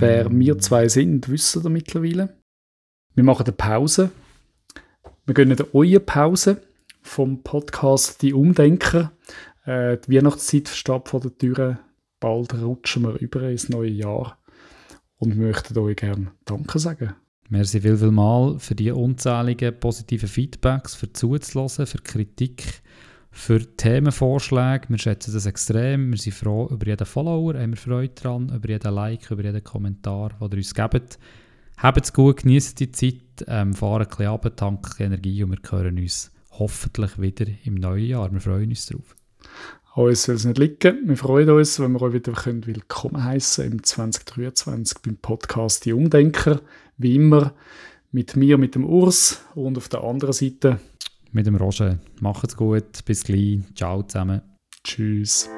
Wer wir zwei sind, wissen ihr mittlerweile. Wir machen eine Pause. Wir gönnen euch Pause vom Podcast Die Umdenker. Äh, die Weihnachtszeit steht vor der Tür. Bald rutschen wir über ins neue Jahr und möchten euch gerne Danke sagen. Merci viel, viel mal für die unzähligen positiven Feedbacks, für zuzulassen, für Kritik, für Themenvorschläge. Wir schätzen das extrem. Wir sind froh über jeden Follower, haben wir Freude daran, über jeden Like, über jeden Kommentar, den ihr uns gebt. Habt es gut, genießt die Zeit, ähm, fahren ein bisschen ab, tanken Energie und wir hören uns hoffentlich wieder im neuen Jahr. Wir freuen uns drauf. Uns soll es nicht liegen. Wir freuen uns, wenn wir euch wieder können willkommen heißen im 2023 beim Podcast Die Umdenker. Wie immer mit mir, mit dem Urs und auf der anderen Seite mit dem Roger. Macht's gut, bis gleich. Ciao zusammen. Tschüss.